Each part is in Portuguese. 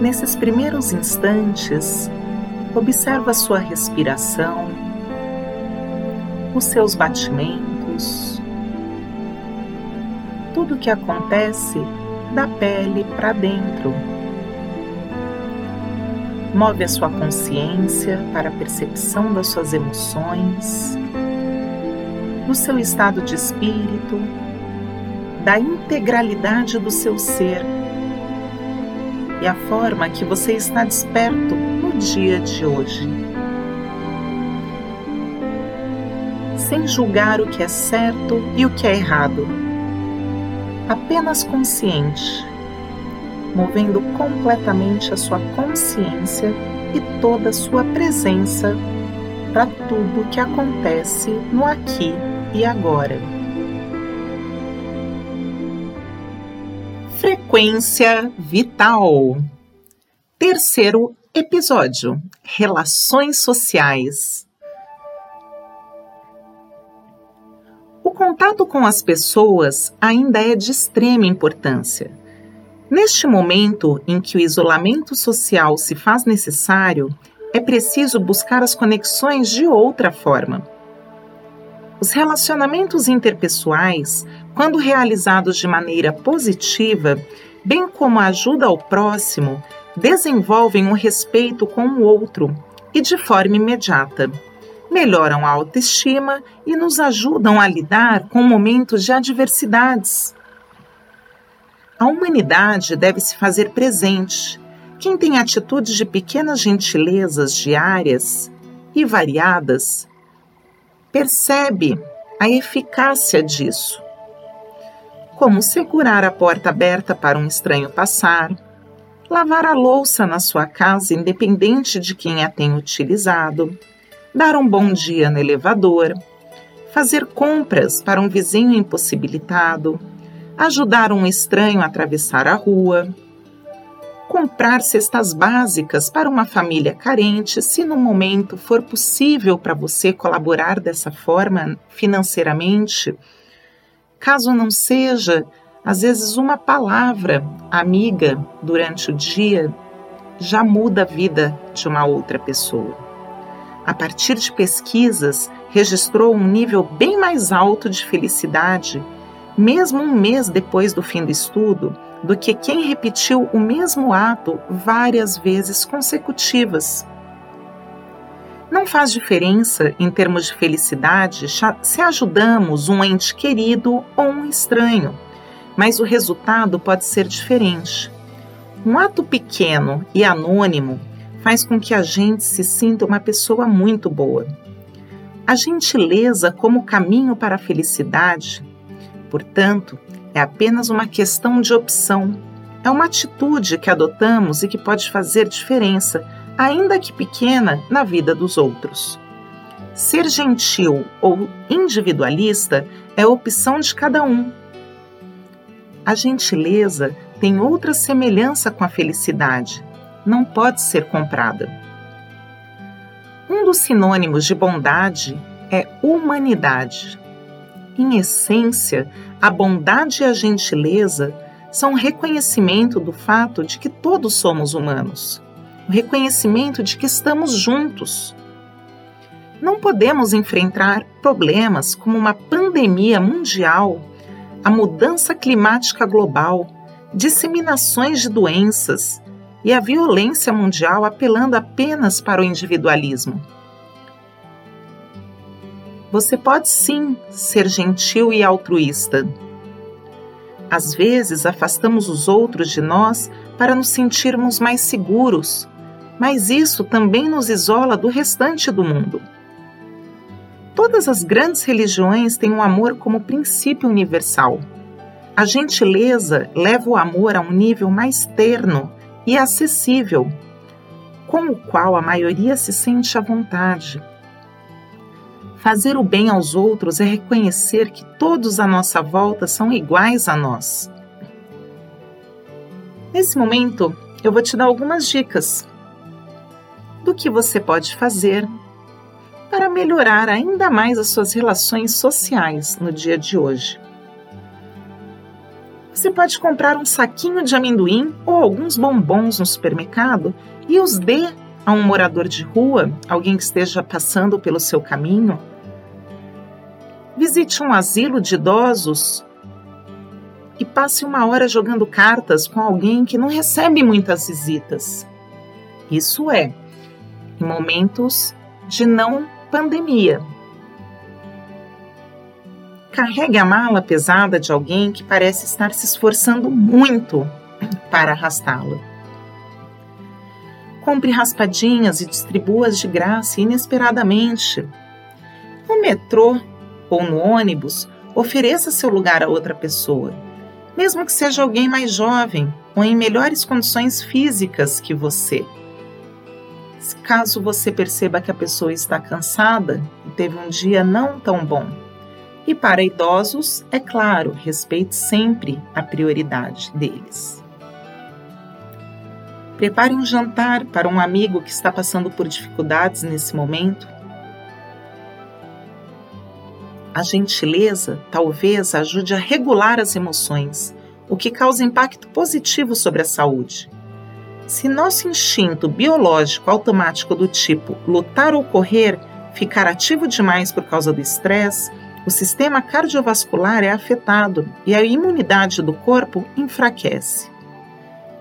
Nesses primeiros instantes, observa sua respiração, os seus batimentos, tudo o que acontece da pele para dentro. Move a sua consciência para a percepção das suas emoções, do seu estado de espírito, da integralidade do seu ser e a forma que você está desperto no dia de hoje. Sem julgar o que é certo e o que é errado, apenas consciente, movendo completamente a sua consciência e toda a sua presença para tudo que acontece no aqui e agora. Frequência vital. Terceiro episódio: Relações sociais. O contato com as pessoas ainda é de extrema importância. Neste momento em que o isolamento social se faz necessário, é preciso buscar as conexões de outra forma. Os relacionamentos interpessoais quando realizados de maneira positiva, bem como a ajuda ao próximo, desenvolvem um respeito com o outro e de forma imediata. Melhoram a autoestima e nos ajudam a lidar com momentos de adversidades. A humanidade deve se fazer presente. Quem tem atitudes de pequenas gentilezas diárias e variadas percebe a eficácia disso como segurar a porta aberta para um estranho passar, lavar a louça na sua casa independente de quem a tem utilizado, dar um bom dia no elevador, fazer compras para um vizinho impossibilitado, ajudar um estranho a atravessar a rua, comprar cestas básicas para uma família carente, se no momento for possível para você colaborar dessa forma financeiramente Caso não seja, às vezes uma palavra amiga durante o dia já muda a vida de uma outra pessoa. A partir de pesquisas, registrou um nível bem mais alto de felicidade, mesmo um mês depois do fim do estudo, do que quem repetiu o mesmo ato várias vezes consecutivas. Não faz diferença, em termos de felicidade, se ajudamos um ente querido ou um estranho, mas o resultado pode ser diferente. Um ato pequeno e anônimo faz com que a gente se sinta uma pessoa muito boa. A gentileza como caminho para a felicidade, portanto, é apenas uma questão de opção. É uma atitude que adotamos e que pode fazer diferença ainda que pequena, na vida dos outros. Ser gentil ou individualista é opção de cada um. A gentileza tem outra semelhança com a felicidade, não pode ser comprada. Um dos sinônimos de bondade é humanidade. Em essência, a bondade e a gentileza são reconhecimento do fato de que todos somos humanos o reconhecimento de que estamos juntos. Não podemos enfrentar problemas como uma pandemia mundial, a mudança climática global, disseminações de doenças e a violência mundial apelando apenas para o individualismo. Você pode sim ser gentil e altruísta. Às vezes afastamos os outros de nós para nos sentirmos mais seguros, mas isso também nos isola do restante do mundo. Todas as grandes religiões têm o amor como princípio universal. A gentileza leva o amor a um nível mais terno e acessível, com o qual a maioria se sente à vontade. Fazer o bem aos outros é reconhecer que todos à nossa volta são iguais a nós. Nesse momento, eu vou te dar algumas dicas do que você pode fazer para melhorar ainda mais as suas relações sociais no dia de hoje. Você pode comprar um saquinho de amendoim ou alguns bombons no supermercado e os dê a um morador de rua, alguém que esteja passando pelo seu caminho. Visite um asilo de idosos e passe uma hora jogando cartas com alguém que não recebe muitas visitas. Isso é, em momentos de não pandemia. Carregue a mala pesada de alguém que parece estar se esforçando muito para arrastá-la. Compre raspadinhas e distribua-as de graça inesperadamente. No metrô ou no ônibus, ofereça seu lugar a outra pessoa mesmo que seja alguém mais jovem ou em melhores condições físicas que você. Caso você perceba que a pessoa está cansada e teve um dia não tão bom. E para idosos, é claro, respeite sempre a prioridade deles. Prepare um jantar para um amigo que está passando por dificuldades nesse momento a gentileza talvez ajude a regular as emoções, o que causa impacto positivo sobre a saúde. Se nosso instinto biológico automático do tipo lutar ou correr ficar ativo demais por causa do estresse, o sistema cardiovascular é afetado e a imunidade do corpo enfraquece.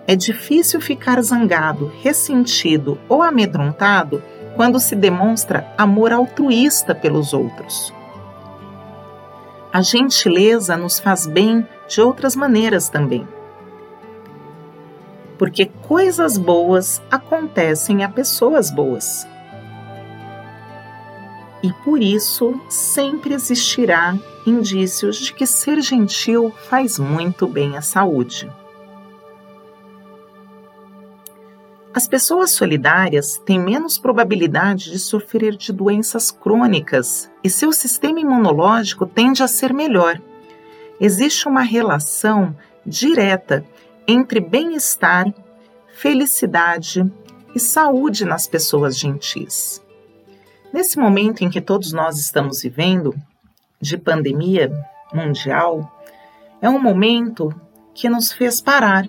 É difícil ficar zangado, ressentido ou amedrontado quando se demonstra amor altruísta pelos outros. A gentileza nos faz bem de outras maneiras também. Porque coisas boas acontecem a pessoas boas. E por isso sempre existirá indícios de que ser gentil faz muito bem à saúde. As pessoas solidárias têm menos probabilidade de sofrer de doenças crônicas e seu sistema imunológico tende a ser melhor. Existe uma relação direta entre bem-estar, felicidade e saúde nas pessoas gentis. Nesse momento em que todos nós estamos vivendo, de pandemia mundial, é um momento que nos fez parar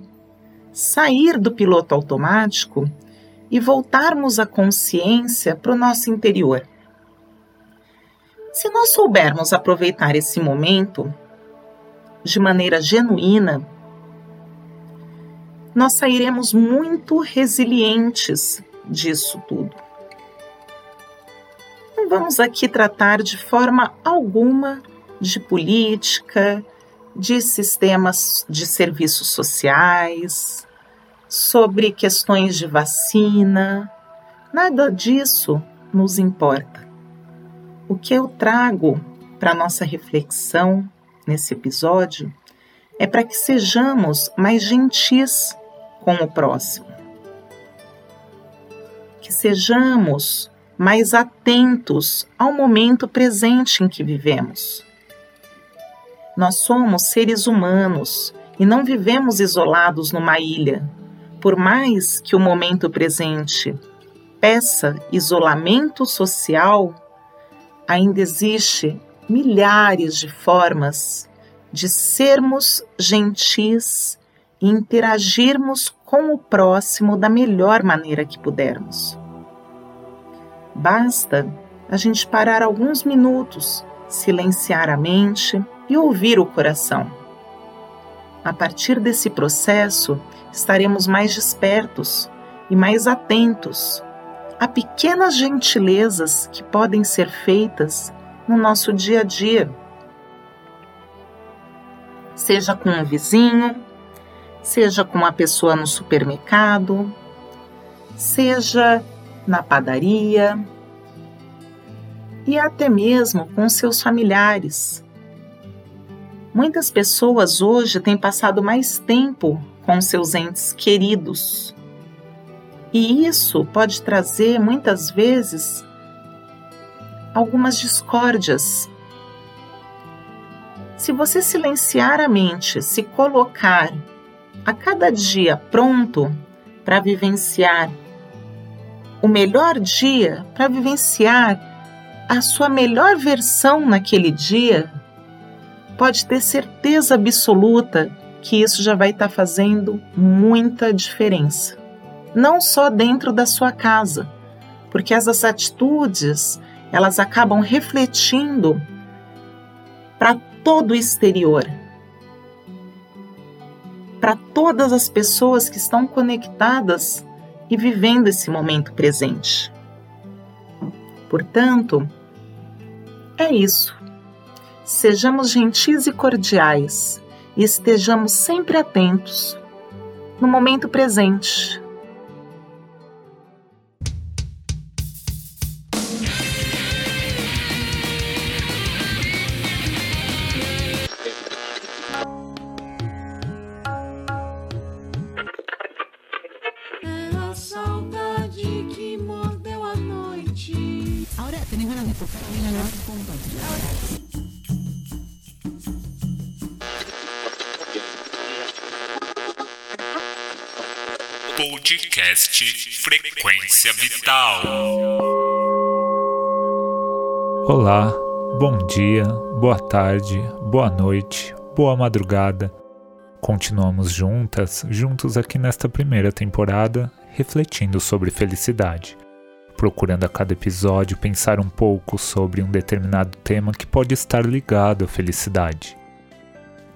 sair do piloto automático e voltarmos a consciência para o nosso interior. Se nós soubermos aproveitar esse momento de maneira genuína, nós sairemos muito resilientes disso tudo. Não vamos aqui tratar de forma alguma de política, de sistemas de serviços sociais, sobre questões de vacina. Nada disso nos importa. O que eu trago para nossa reflexão nesse episódio é para que sejamos mais gentis com o próximo. Que sejamos mais atentos ao momento presente em que vivemos nós somos seres humanos e não vivemos isolados numa ilha. Por mais que o momento presente peça isolamento social, ainda existe milhares de formas de sermos gentis e interagirmos com o próximo da melhor maneira que pudermos. Basta a gente parar alguns minutos, silenciar a mente e ouvir o coração. A partir desse processo, estaremos mais despertos e mais atentos a pequenas gentilezas que podem ser feitas no nosso dia a dia. Seja com um vizinho, seja com uma pessoa no supermercado, seja na padaria e até mesmo com seus familiares Muitas pessoas hoje têm passado mais tempo com seus entes queridos. E isso pode trazer muitas vezes algumas discórdias. Se você silenciar a mente, se colocar a cada dia pronto para vivenciar o melhor dia, para vivenciar a sua melhor versão naquele dia, pode ter certeza absoluta que isso já vai estar tá fazendo muita diferença. Não só dentro da sua casa, porque essas atitudes elas acabam refletindo para todo o exterior, para todas as pessoas que estão conectadas e vivendo esse momento presente. Portanto, é isso. Sejamos gentis e cordiais e estejamos sempre atentos no momento presente. Podcast Frequência Vital. Olá, bom dia, boa tarde, boa noite, boa madrugada. Continuamos juntas, juntos aqui nesta primeira temporada, refletindo sobre felicidade, procurando a cada episódio pensar um pouco sobre um determinado tema que pode estar ligado à felicidade.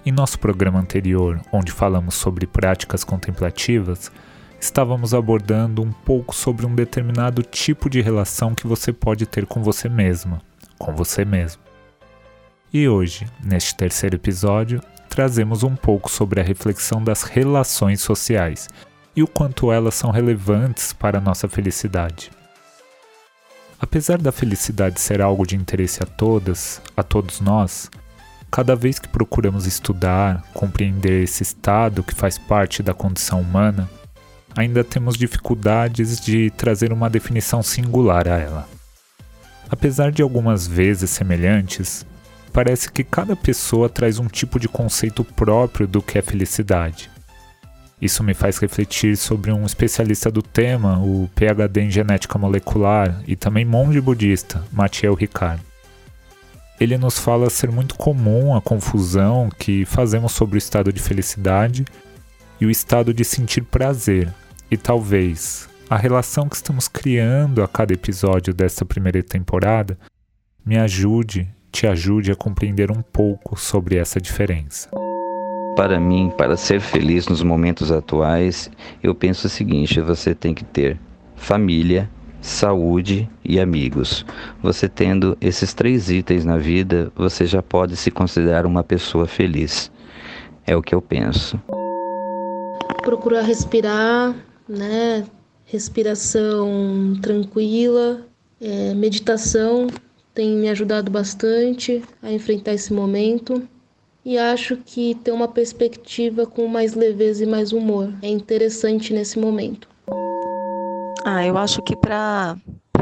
Em nosso programa anterior, onde falamos sobre práticas contemplativas, estávamos abordando um pouco sobre um determinado tipo de relação que você pode ter com você mesma, com você mesmo. E hoje, neste terceiro episódio, trazemos um pouco sobre a reflexão das relações sociais e o quanto elas são relevantes para a nossa felicidade. Apesar da felicidade ser algo de interesse a todas, a todos nós, cada vez que procuramos estudar, compreender esse estado que faz parte da condição humana, ainda temos dificuldades de trazer uma definição singular a ela. Apesar de algumas vezes semelhantes, parece que cada pessoa traz um tipo de conceito próprio do que é felicidade. Isso me faz refletir sobre um especialista do tema, o PhD em genética molecular e também monge budista, Mathieu Ricard. Ele nos fala ser muito comum a confusão que fazemos sobre o estado de felicidade e o estado de sentir prazer, e talvez a relação que estamos criando a cada episódio desta primeira temporada me ajude, te ajude a compreender um pouco sobre essa diferença. Para mim, para ser feliz nos momentos atuais, eu penso o seguinte: você tem que ter família, saúde e amigos. Você tendo esses três itens na vida, você já pode se considerar uma pessoa feliz. É o que eu penso. Procurar respirar, né? Respiração tranquila, é, meditação tem me ajudado bastante a enfrentar esse momento e acho que ter uma perspectiva com mais leveza e mais humor é interessante nesse momento. Ah, eu acho que para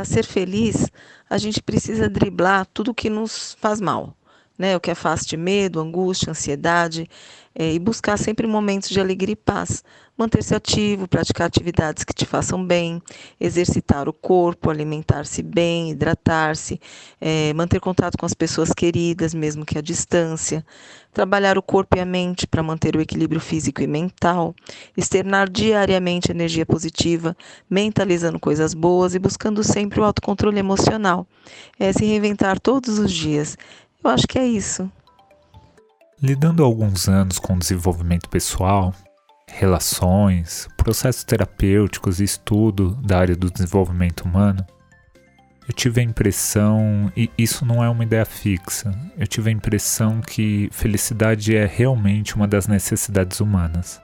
ser feliz a gente precisa driblar tudo que nos faz mal, né? O que é fácil de medo, angústia, ansiedade, é, e buscar sempre momentos de alegria e paz. Manter-se ativo, praticar atividades que te façam bem, exercitar o corpo, alimentar-se bem, hidratar-se, é, manter contato com as pessoas queridas, mesmo que à distância, trabalhar o corpo e a mente para manter o equilíbrio físico e mental, externar diariamente energia positiva, mentalizando coisas boas e buscando sempre o autocontrole emocional. É se reinventar todos os dias. Eu acho que é isso. Lidando alguns anos com desenvolvimento pessoal, relações, processos terapêuticos e estudo da área do desenvolvimento humano, eu tive a impressão, e isso não é uma ideia fixa, eu tive a impressão que felicidade é realmente uma das necessidades humanas.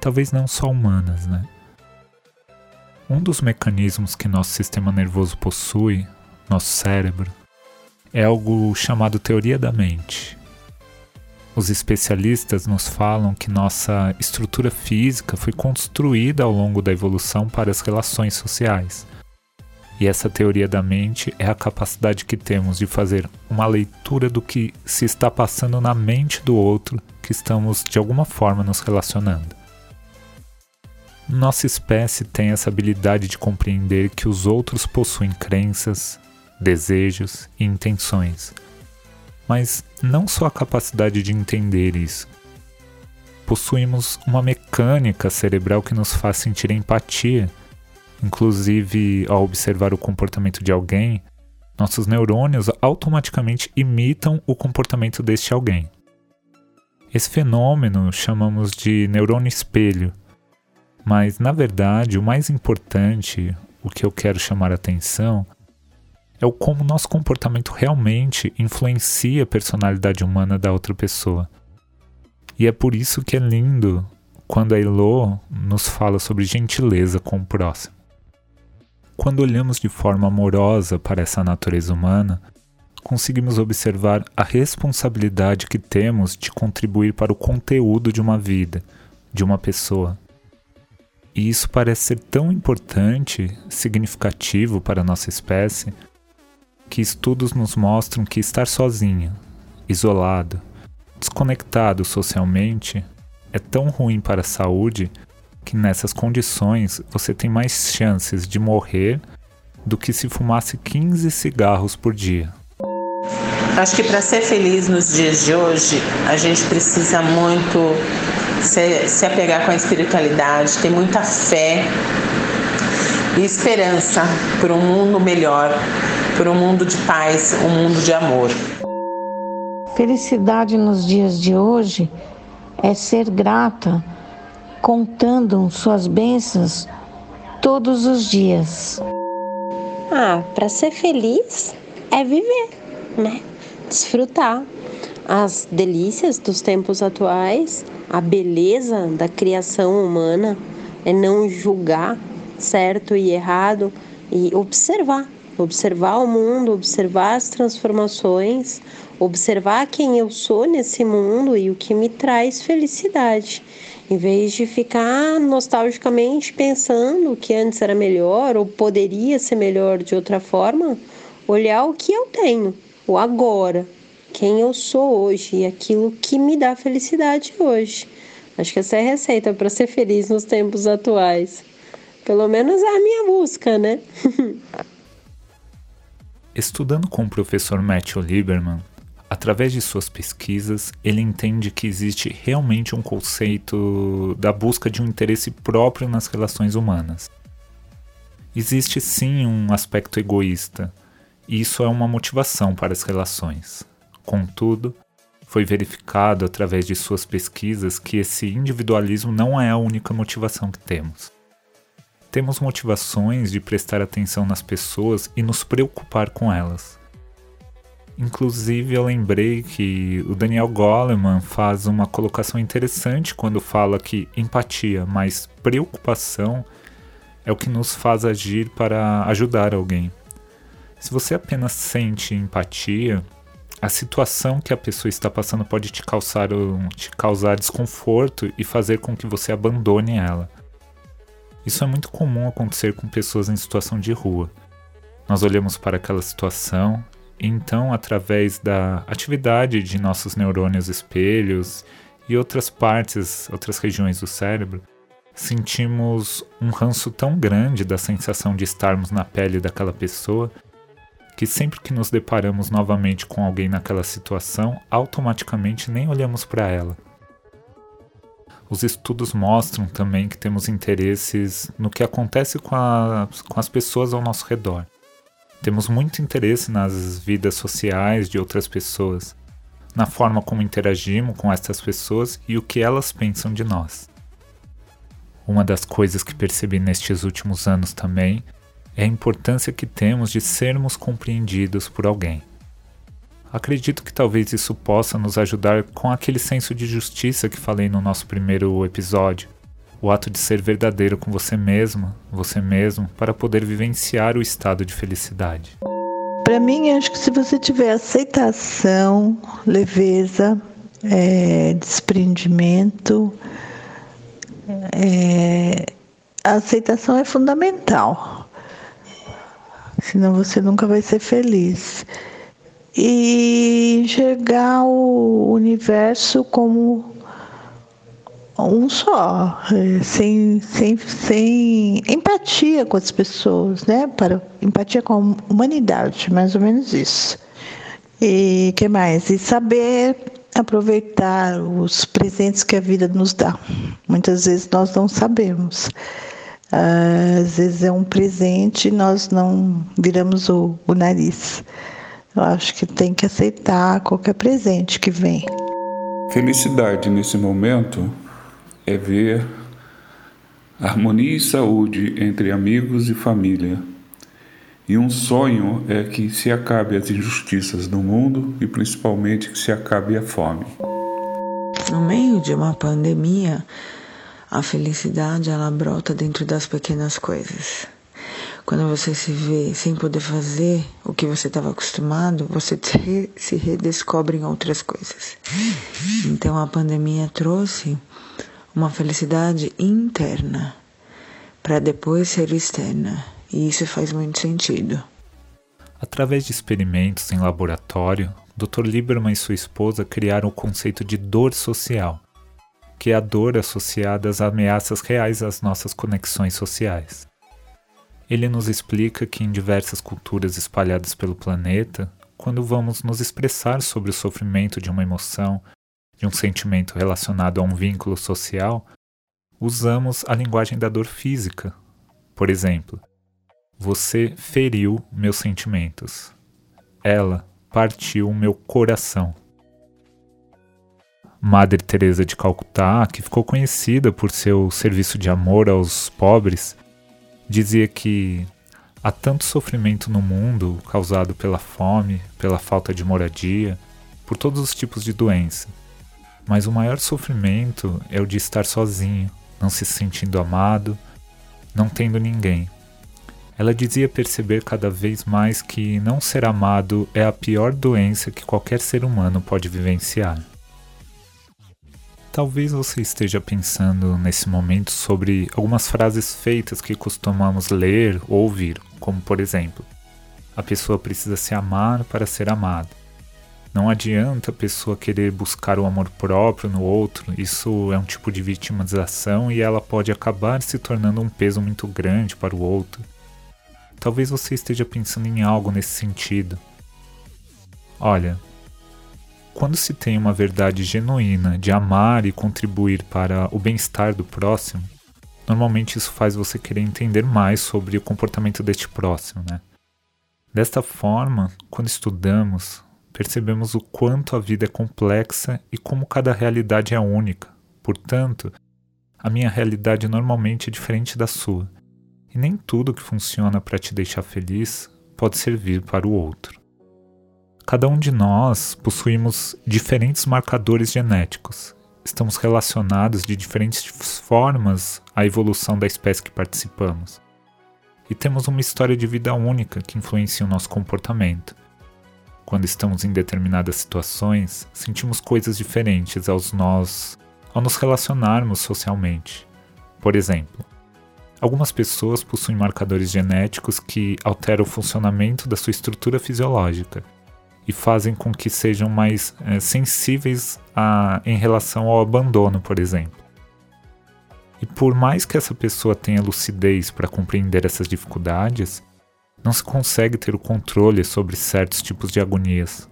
Talvez não só humanas, né? Um dos mecanismos que nosso sistema nervoso possui, nosso cérebro, é algo chamado teoria da mente, os especialistas nos falam que nossa estrutura física foi construída ao longo da evolução para as relações sociais. E essa teoria da mente é a capacidade que temos de fazer uma leitura do que se está passando na mente do outro que estamos de alguma forma nos relacionando. Nossa espécie tem essa habilidade de compreender que os outros possuem crenças, desejos e intenções mas não só a capacidade de entender isso. possuímos uma mecânica cerebral que nos faz sentir empatia. Inclusive, ao observar o comportamento de alguém, nossos neurônios automaticamente imitam o comportamento deste alguém. Esse fenômeno chamamos de neurônio espelho, mas na verdade o mais importante, o que eu quero chamar a atenção, é o como nosso comportamento realmente influencia a personalidade humana da outra pessoa. E é por isso que é lindo quando a Elo nos fala sobre gentileza com o próximo. Quando olhamos de forma amorosa para essa natureza humana, conseguimos observar a responsabilidade que temos de contribuir para o conteúdo de uma vida, de uma pessoa. E isso parece ser tão importante, significativo para a nossa espécie, que estudos nos mostram que estar sozinho, isolado, desconectado socialmente é tão ruim para a saúde que nessas condições você tem mais chances de morrer do que se fumasse 15 cigarros por dia. Acho que para ser feliz nos dias de hoje, a gente precisa muito se, se apegar com a espiritualidade, ter muita fé e esperança por um mundo melhor, por um mundo de paz, um mundo de amor. Felicidade nos dias de hoje é ser grata, contando suas bênçãos todos os dias. Ah, para ser feliz é viver, né? Desfrutar as delícias dos tempos atuais, a beleza da criação humana, é não julgar certo e errado e observar, observar o mundo, observar as transformações, observar quem eu sou nesse mundo e o que me traz felicidade, em vez de ficar nostalgicamente pensando que antes era melhor ou poderia ser melhor de outra forma, olhar o que eu tenho, o agora, quem eu sou hoje e aquilo que me dá felicidade hoje. Acho que essa é a receita para ser feliz nos tempos atuais. Pelo menos é a minha busca, né? Estudando com o professor Matthew Lieberman, através de suas pesquisas, ele entende que existe realmente um conceito da busca de um interesse próprio nas relações humanas. Existe sim um aspecto egoísta, e isso é uma motivação para as relações. Contudo, foi verificado através de suas pesquisas que esse individualismo não é a única motivação que temos. Temos motivações de prestar atenção nas pessoas e nos preocupar com elas. Inclusive, eu lembrei que o Daniel Goleman faz uma colocação interessante quando fala que empatia mais preocupação é o que nos faz agir para ajudar alguém. Se você apenas sente empatia, a situação que a pessoa está passando pode te causar, te causar desconforto e fazer com que você abandone ela. Isso é muito comum acontecer com pessoas em situação de rua. Nós olhamos para aquela situação então, através da atividade de nossos neurônios espelhos e outras partes, outras regiões do cérebro, sentimos um ranço tão grande da sensação de estarmos na pele daquela pessoa que sempre que nos deparamos novamente com alguém naquela situação, automaticamente nem olhamos para ela. Os estudos mostram também que temos interesses no que acontece com, a, com as pessoas ao nosso redor. Temos muito interesse nas vidas sociais de outras pessoas, na forma como interagimos com essas pessoas e o que elas pensam de nós. Uma das coisas que percebi nestes últimos anos também é a importância que temos de sermos compreendidos por alguém. Acredito que talvez isso possa nos ajudar com aquele senso de justiça que falei no nosso primeiro episódio, o ato de ser verdadeiro com você mesmo, você mesmo, para poder vivenciar o estado de felicidade. Para mim, acho que se você tiver aceitação, leveza, é, desprendimento, é, a aceitação é fundamental. Senão você nunca vai ser feliz. E enxergar o universo como um só, é, sem, sem, sem empatia com as pessoas, né? Para empatia com a humanidade, mais ou menos isso. E que mais? E saber aproveitar os presentes que a vida nos dá. Muitas vezes nós não sabemos. Às vezes é um presente e nós não viramos o, o nariz. Eu acho que tem que aceitar qualquer presente que vem. Felicidade nesse momento é ver harmonia e saúde entre amigos e família. E um sonho é que se acabe as injustiças do mundo e principalmente que se acabe a fome. No meio de uma pandemia, a felicidade ela brota dentro das pequenas coisas. Quando você se vê sem poder fazer o que você estava acostumado, você se redescobre em outras coisas. Então a pandemia trouxe uma felicidade interna para depois ser externa, e isso faz muito sentido. Através de experimentos em laboratório, Dr. Lieberman e sua esposa criaram o conceito de dor social, que é a dor associada às ameaças reais às nossas conexões sociais. Ele nos explica que em diversas culturas espalhadas pelo planeta, quando vamos nos expressar sobre o sofrimento de uma emoção, de um sentimento relacionado a um vínculo social, usamos a linguagem da dor física. Por exemplo, você feriu meus sentimentos. Ela partiu meu coração. Madre Teresa de Calcutá, que ficou conhecida por seu serviço de amor aos pobres, dizia que há tanto sofrimento no mundo causado pela fome, pela falta de moradia, por todos os tipos de doença. Mas o maior sofrimento é o de estar sozinho, não se sentindo amado, não tendo ninguém. Ela dizia perceber cada vez mais que não ser amado é a pior doença que qualquer ser humano pode vivenciar. Talvez você esteja pensando nesse momento sobre algumas frases feitas que costumamos ler ou ouvir, como por exemplo: a pessoa precisa se amar para ser amada. Não adianta a pessoa querer buscar o amor próprio no outro, isso é um tipo de vitimização e ela pode acabar se tornando um peso muito grande para o outro. Talvez você esteja pensando em algo nesse sentido. Olha, quando se tem uma verdade genuína de amar e contribuir para o bem-estar do próximo, normalmente isso faz você querer entender mais sobre o comportamento deste próximo, né? Desta forma, quando estudamos, percebemos o quanto a vida é complexa e como cada realidade é única. Portanto, a minha realidade normalmente é diferente da sua, e nem tudo que funciona para te deixar feliz pode servir para o outro. Cada um de nós possuímos diferentes marcadores genéticos. Estamos relacionados de diferentes formas à evolução da espécie que participamos. E temos uma história de vida única que influencia o nosso comportamento. Quando estamos em determinadas situações, sentimos coisas diferentes aos nós ao nos relacionarmos socialmente. Por exemplo, algumas pessoas possuem marcadores genéticos que alteram o funcionamento da sua estrutura fisiológica e fazem com que sejam mais é, sensíveis a, em relação ao abandono, por exemplo. E por mais que essa pessoa tenha lucidez para compreender essas dificuldades, não se consegue ter o controle sobre certos tipos de agonias.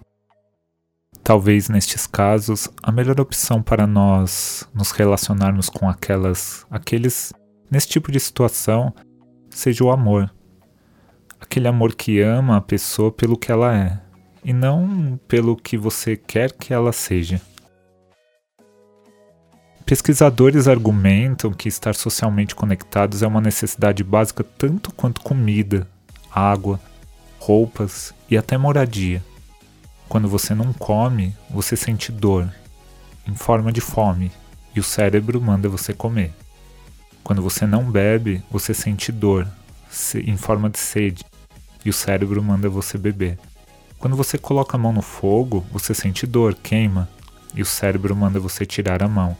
Talvez nestes casos, a melhor opção para nós nos relacionarmos com aquelas, aqueles nesse tipo de situação seja o amor. Aquele amor que ama a pessoa pelo que ela é, e não pelo que você quer que ela seja. Pesquisadores argumentam que estar socialmente conectados é uma necessidade básica tanto quanto comida, água, roupas e até moradia. Quando você não come, você sente dor, em forma de fome, e o cérebro manda você comer. Quando você não bebe, você sente dor, em forma de sede, e o cérebro manda você beber. Quando você coloca a mão no fogo, você sente dor, queima, e o cérebro manda você tirar a mão.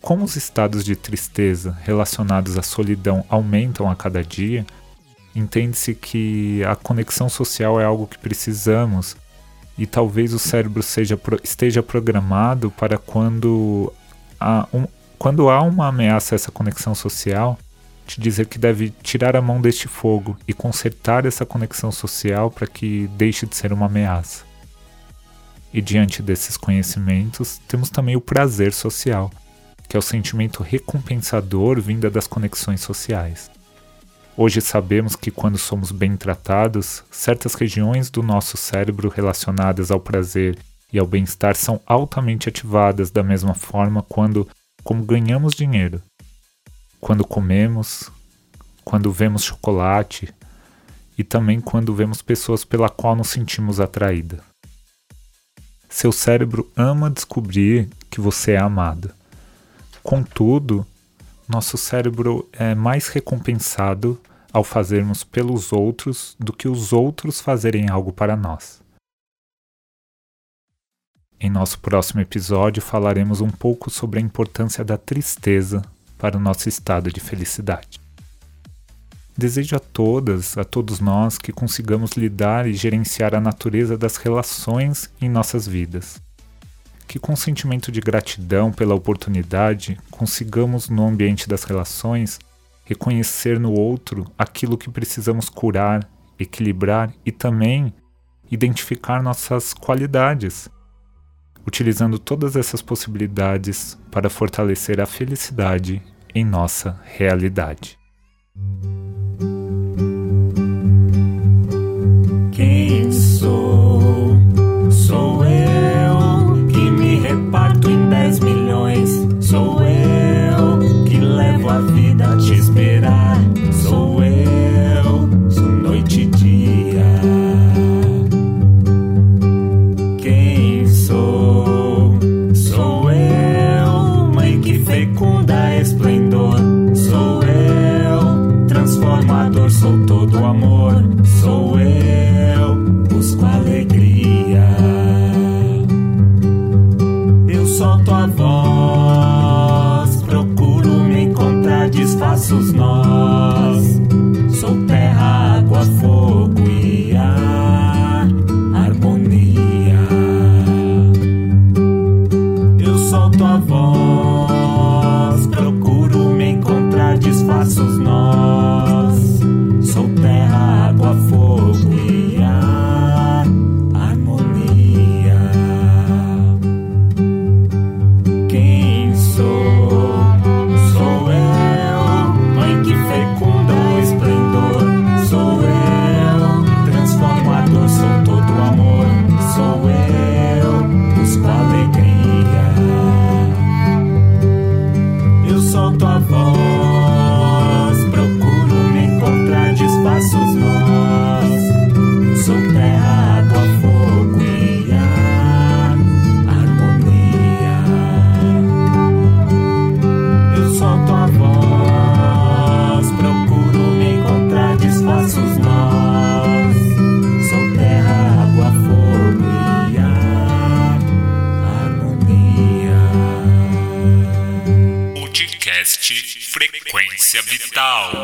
Como os estados de tristeza relacionados à solidão aumentam a cada dia, entende-se que a conexão social é algo que precisamos e talvez o cérebro seja, esteja programado para quando há, um, quando há uma ameaça a essa conexão social, te dizer que deve tirar a mão deste fogo e consertar essa conexão social para que deixe de ser uma ameaça. E diante desses conhecimentos, temos também o prazer social, que é o sentimento recompensador vinda das conexões sociais. Hoje sabemos que quando somos bem tratados, certas regiões do nosso cérebro relacionadas ao prazer e ao bem-estar são altamente ativadas da mesma forma quando como ganhamos dinheiro. Quando comemos, quando vemos chocolate e também quando vemos pessoas pela qual nos sentimos atraída. Seu cérebro ama descobrir que você é amado. Contudo, nosso cérebro é mais recompensado ao fazermos pelos outros do que os outros fazerem algo para nós. Em nosso próximo episódio falaremos um pouco sobre a importância da tristeza para o nosso estado de felicidade. Desejo a todas, a todos nós, que consigamos lidar e gerenciar a natureza das relações em nossas vidas. Que com sentimento de gratidão pela oportunidade, consigamos no ambiente das relações reconhecer no outro aquilo que precisamos curar, equilibrar e também identificar nossas qualidades, utilizando todas essas possibilidades para fortalecer a felicidade em nossa realidade. Quem sou? Sou eu que me reparto em 10 milhões. Sou eu que levo a vida a te esperar. Vital.